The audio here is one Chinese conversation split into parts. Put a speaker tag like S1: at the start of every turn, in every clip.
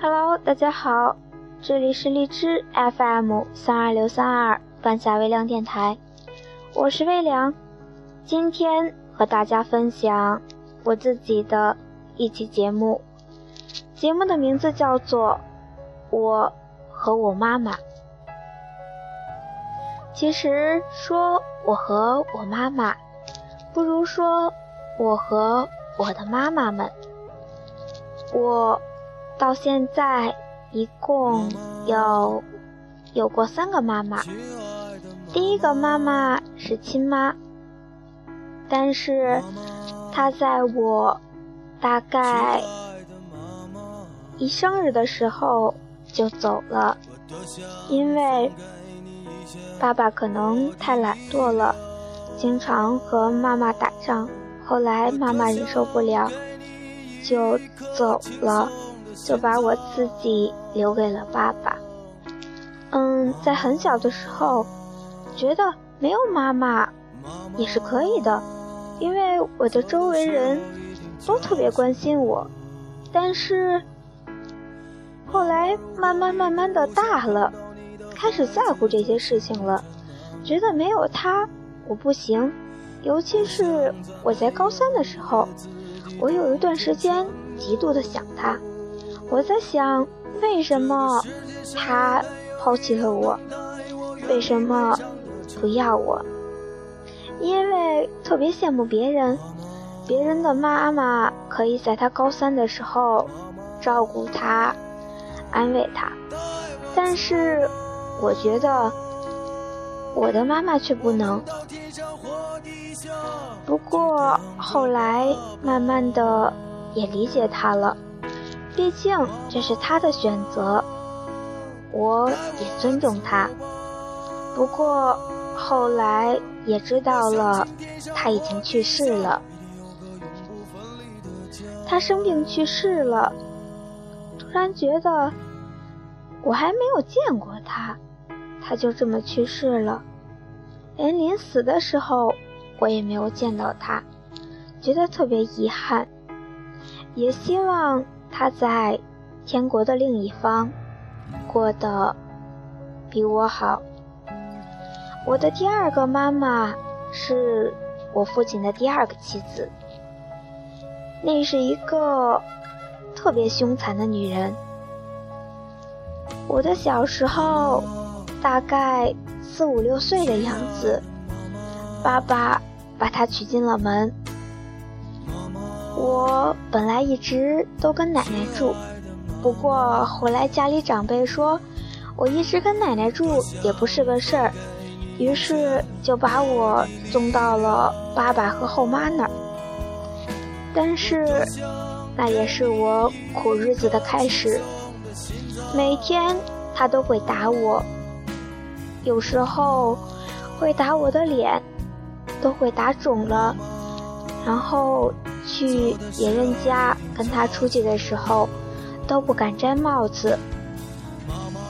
S1: Hello，大家好，这里是荔枝 FM 三二六三二半夏微凉电台，我是微凉，今天和大家分享我自己的一期节目，节目的名字叫做《我和我妈妈》。其实说我和我妈妈，不如说我和我的妈妈们。我到现在一共有有过三个妈妈。第一个妈妈是亲妈，但是她在我大概一生日的时候就走了，因为。爸爸可能太懒惰了，经常和妈妈打仗。后来妈妈忍受不了，就走了，就把我自己留给了爸爸。嗯，在很小的时候，觉得没有妈妈也是可以的，因为我的周围人都特别关心我。但是后来慢慢慢慢的大了。开始在乎这些事情了，觉得没有他我不行。尤其是我在高三的时候，我有一段时间极度的想他。我在想，为什么他抛弃了我？为什么不要我？因为特别羡慕别人，别人的妈妈可以在他高三的时候照顾他、安慰他，但是。我觉得我的妈妈却不能。不过后来慢慢的也理解她了，毕竟这是他的选择，我也尊重他。不过后来也知道了，他已经去世了。他生病去世了，突然觉得我还没有见过他。他就这么去世了，连临死的时候我也没有见到他，觉得特别遗憾。也希望他在天国的另一方过得比我好。我的第二个妈妈是我父亲的第二个妻子，那是一个特别凶残的女人。我的小时候。大概四五六岁的样子，爸爸把她娶进了门。我本来一直都跟奶奶住，不过后来家里长辈说，我一直跟奶奶住也不是个事儿，于是就把我送到了爸爸和后妈那儿。但是，那也是我苦日子的开始。每天他都会打我。有时候会打我的脸，都会打肿了。然后去别人家跟他出去的时候，都不敢摘帽子。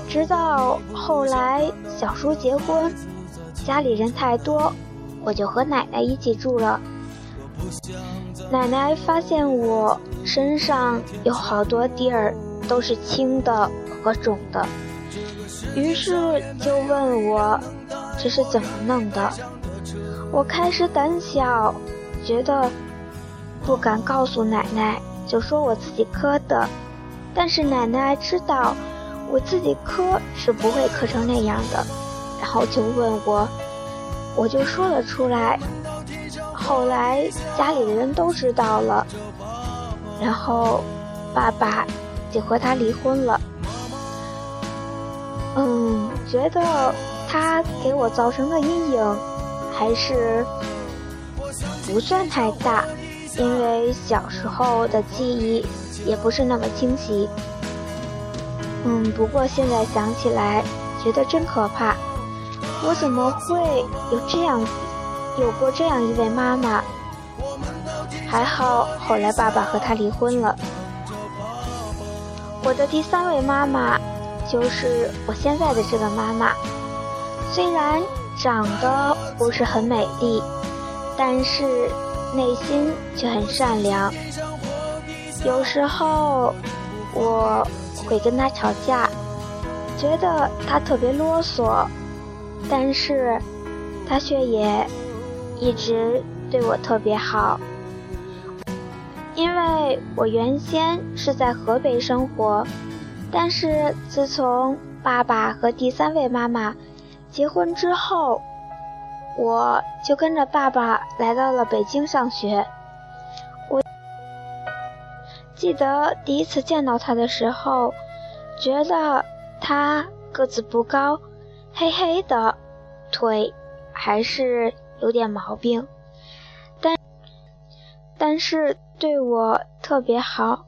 S1: 直到后来小叔结婚，家里人太多，我就和奶奶一起住了。奶奶发现我身上有好多地儿都是青的和肿的。于是就问我这是怎么弄的？我开始胆小，觉得不敢告诉奶奶，就说我自己磕的。但是奶奶知道我自己磕是不会磕成那样的，然后就问我，我就说了出来。后来家里的人都知道了，然后爸爸就和他离婚了。嗯，觉得他给我造成的阴影还是不算太大，因为小时候的记忆也不是那么清晰。嗯，不过现在想起来，觉得真可怕。我怎么会有这样有过这样一位妈妈？还好后来爸爸和他离婚了。我的第三位妈妈。就是我现在的这个妈妈，虽然长得不是很美丽，但是内心却很善良。有时候我会跟他吵架，觉得他特别啰嗦，但是他却也一直对我特别好。因为我原先是在河北生活，但是自从爸爸和第三位妈妈结婚之后，我就跟着爸爸来到了北京上学。我记得第一次见到他的时候，觉得他个子不高，黑黑的，腿还是有点毛病，但但是。对我特别好，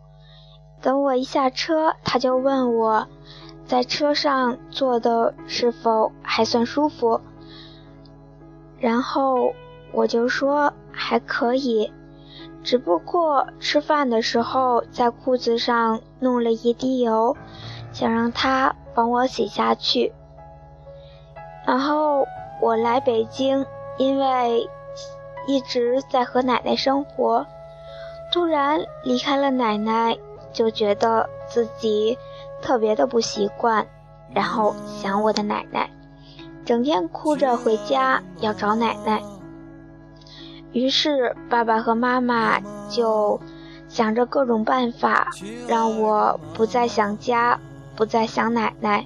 S1: 等我一下车，他就问我，在车上坐的是否还算舒服。然后我就说还可以，只不过吃饭的时候在裤子上弄了一滴油，想让他帮我洗下去。然后我来北京，因为一直在和奶奶生活。突然离开了奶奶，就觉得自己特别的不习惯，然后想我的奶奶，整天哭着回家要找奶奶。于是爸爸和妈妈就想着各种办法，让我不再想家，不再想奶奶。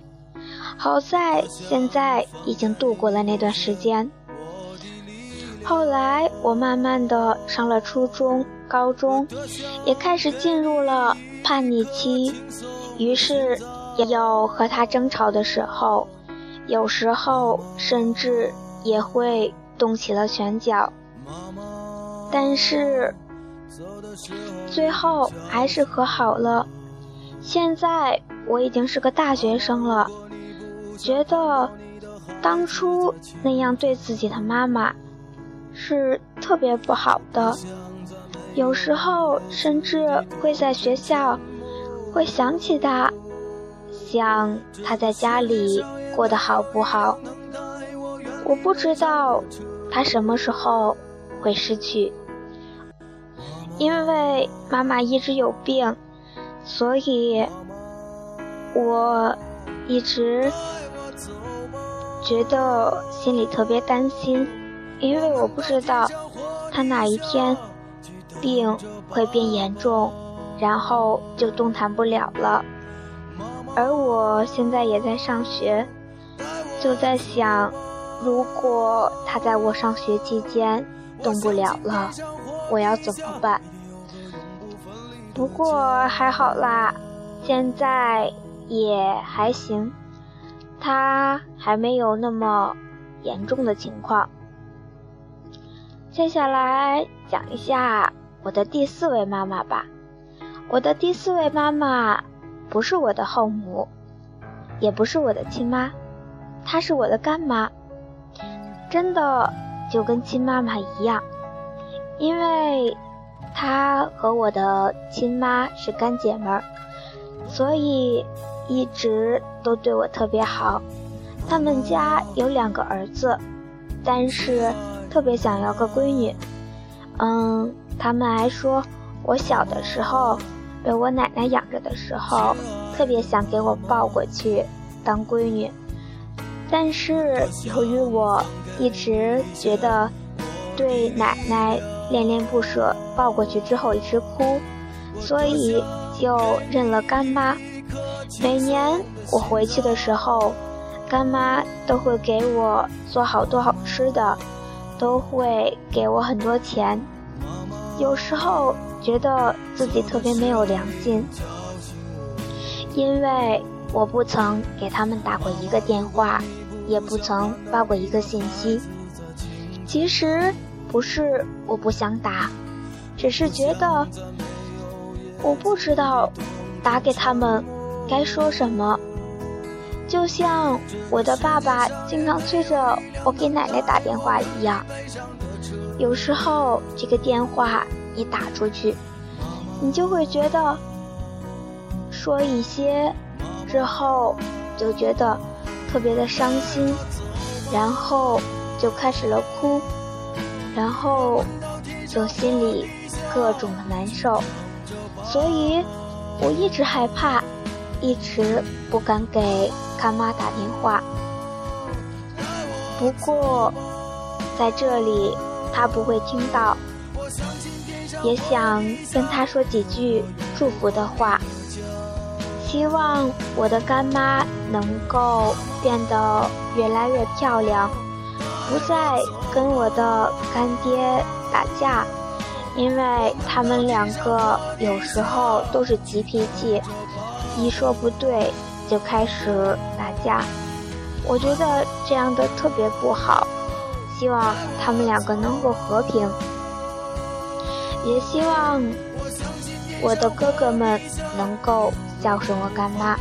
S1: 好在现在已经度过了那段时间。后来我慢慢的上了初中。高中也开始进入了叛逆期，于是也有和他争吵的时候，有时候甚至也会动起了拳脚。但是最后还是和好了。现在我已经是个大学生了，觉得当初那样对自己的妈妈是特别不好的。有时候甚至会在学校，会想起他，想他在家里过得好不好。我不知道他什么时候会失去，因为妈妈一直有病，所以我一直觉得心里特别担心，因为我不知道他哪一天。病会变严重，然后就动弹不了了。而我现在也在上学，就在想，如果他在我上学期间动不了了，我要怎么办？不过还好啦，现在也还行，他还没有那么严重的情况。接下来讲一下。我的第四位妈妈吧，我的第四位妈妈不是我的后母，也不是我的亲妈，她是我的干妈，真的就跟亲妈妈一样，因为她和我的亲妈是干姐们儿，所以一直都对我特别好。他们家有两个儿子，但是特别想要个闺女，嗯。他们还说，我小的时候被我奶奶养着的时候，特别想给我抱过去当闺女。但是由于我一直觉得对奶奶恋恋不舍，抱过去之后一直哭，所以就认了干妈。每年我回去的时候，干妈都会给我做好多好吃的，都会给我很多钱。有时候觉得自己特别没有良心，因为我不曾给他们打过一个电话，也不曾发过一个信息。其实不是我不想打，只是觉得我不知道打给他们该说什么。就像我的爸爸经常催着我给奶奶打电话一样。有时候这个电话一打出去，你就会觉得说一些之后就觉得特别的伤心，然后就开始了哭，然后就心里各种的难受，所以我一直害怕
S2: 一直不敢给干妈打电话。不过，在这里他不会听到，也想跟他说几句祝福的话。希望我的干妈能够变得越来越漂亮，不再跟我的干爹打架，因为他们两个有时候都是急脾气，一说不对就开始打架。我觉得这样的特别不好，希望他们两个能够和平，也希望我的哥哥们能够。孝顺我干妈。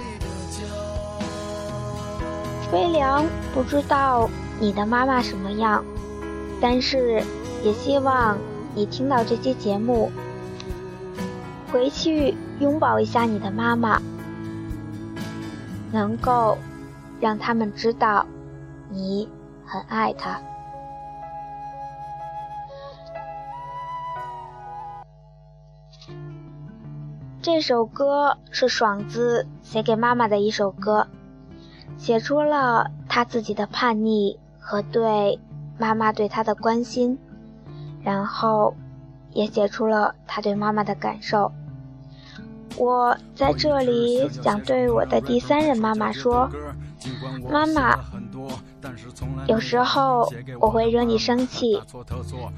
S2: 飞良不知道你的妈妈什么样，但是也希望你听到这期节目，回去拥抱一下你的妈妈，能够让他们知道你很爱她。这首歌是爽子写给妈妈的一首歌，写出了他自己的叛逆和对妈妈对他的关心，然后也写出了他对妈妈的感受。我在这里想对我的第三任妈妈说：“妈妈。”有时候我会惹你生气，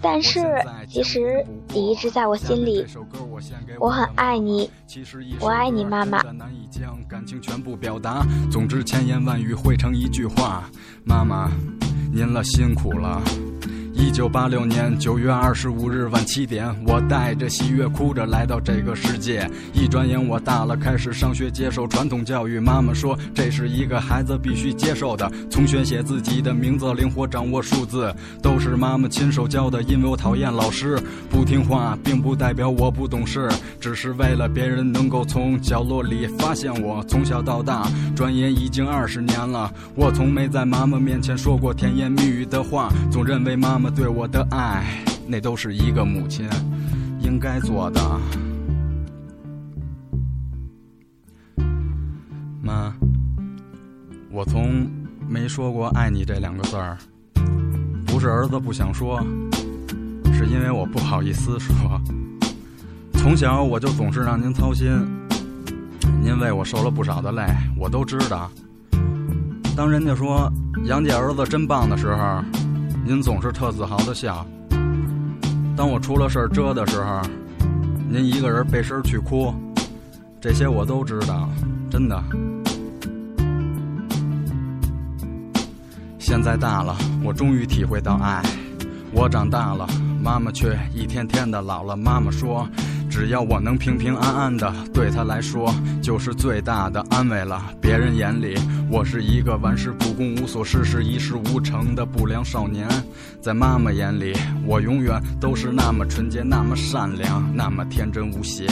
S2: 但是其实你一直在我心里，我很爱你，我爱你，妈妈。总之千言万语汇成一句话，妈妈，您了辛苦了。一九八六年九月二十五日晚七点，我带着喜悦哭着来到这个世界。一转眼我大了，开始上学接受传统教育。妈妈说这是一个孩子必须接受的，从选写自己的名字，灵活掌握数字，都是妈妈亲手教的。因为我讨厌老师，不听话，并不代表我不懂事，只是为了别人能够从角落里发现我。从小到大，转眼已经二十年了，我从没在妈妈面前说过甜言蜜语的话，总认为妈妈。对我的爱，那都是一个母亲应该做的。妈，我从没说过爱你这两个字儿，不是儿子不想说，是因为我不好意思说。从小我就总是让您操心，您为我受了不少的累，我都知道。当人家说杨家儿子真棒的时候。您总是特自豪的笑。当我出了事儿折的时候，您一个人背身去哭，这些我都知道，真的。现在大了，我终于体会到爱。我长大了，妈妈却一天天的老了。妈妈说。只要我能平平安安的，对他来说就是最大的安慰了。别人眼里我是一个玩世不恭、无所事事、一事无成的不良少年，在妈妈眼里，我永远都是那么纯洁、那么善良、那么天真无邪。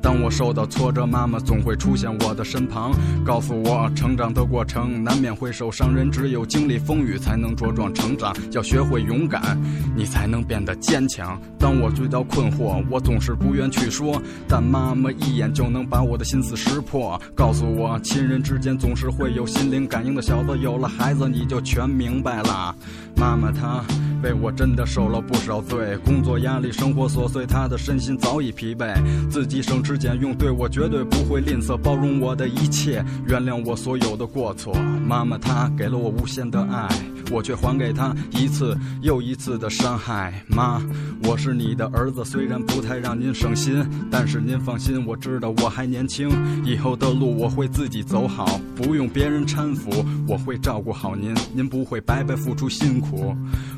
S2: 当我受到挫折，妈妈总会出现我的身旁，告诉我成长的过程难免会受伤，人只有经历风雨才能茁壮成长，要学会勇敢，你才能变得坚强。当我遇到困惑，我总是不愿去说，但妈妈一眼就能把我的心思识破，告诉我亲人之间总是会有心灵感应的。小子，有了孩子你就全明白了。妈妈她为我真的受了不少罪，工作压力、生活琐碎，她的身心早已疲惫，自己省吃俭用，对我绝对不会吝啬，包容我的一切，原谅我所有的过错。妈妈她给了我无限的爱。我却还给他一次又一次的伤害。妈，我是你的儿子，虽然不太让您省心，但是您放心，我知道我还年轻，以后的路我会自己走好，不用别人搀扶，我会照顾好您，您不会白白付出辛苦。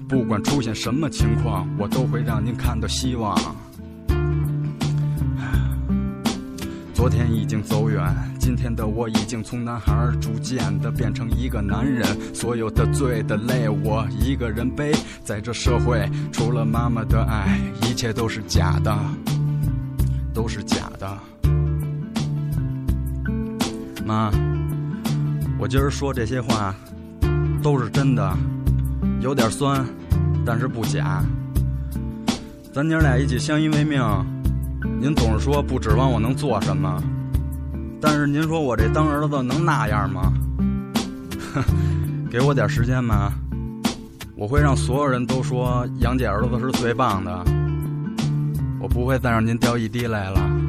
S2: 不管出现什么情况，我都会让您看到希望。昨天已经走远，今天的我已经从男孩逐渐的变成一个男人。所有的罪的累，我一个人背。在这社会，除了妈妈的爱，一切都是假的，都是假的。妈，我今儿说这些话，都是真的，有点酸，但是不假。咱娘俩一起相依为命。您总是说不指望我能做什么，但是您说我这当儿子能那样吗？给我点时间吧？我会让所有人都说杨姐儿子是最棒的。我不会再让您掉一滴泪了。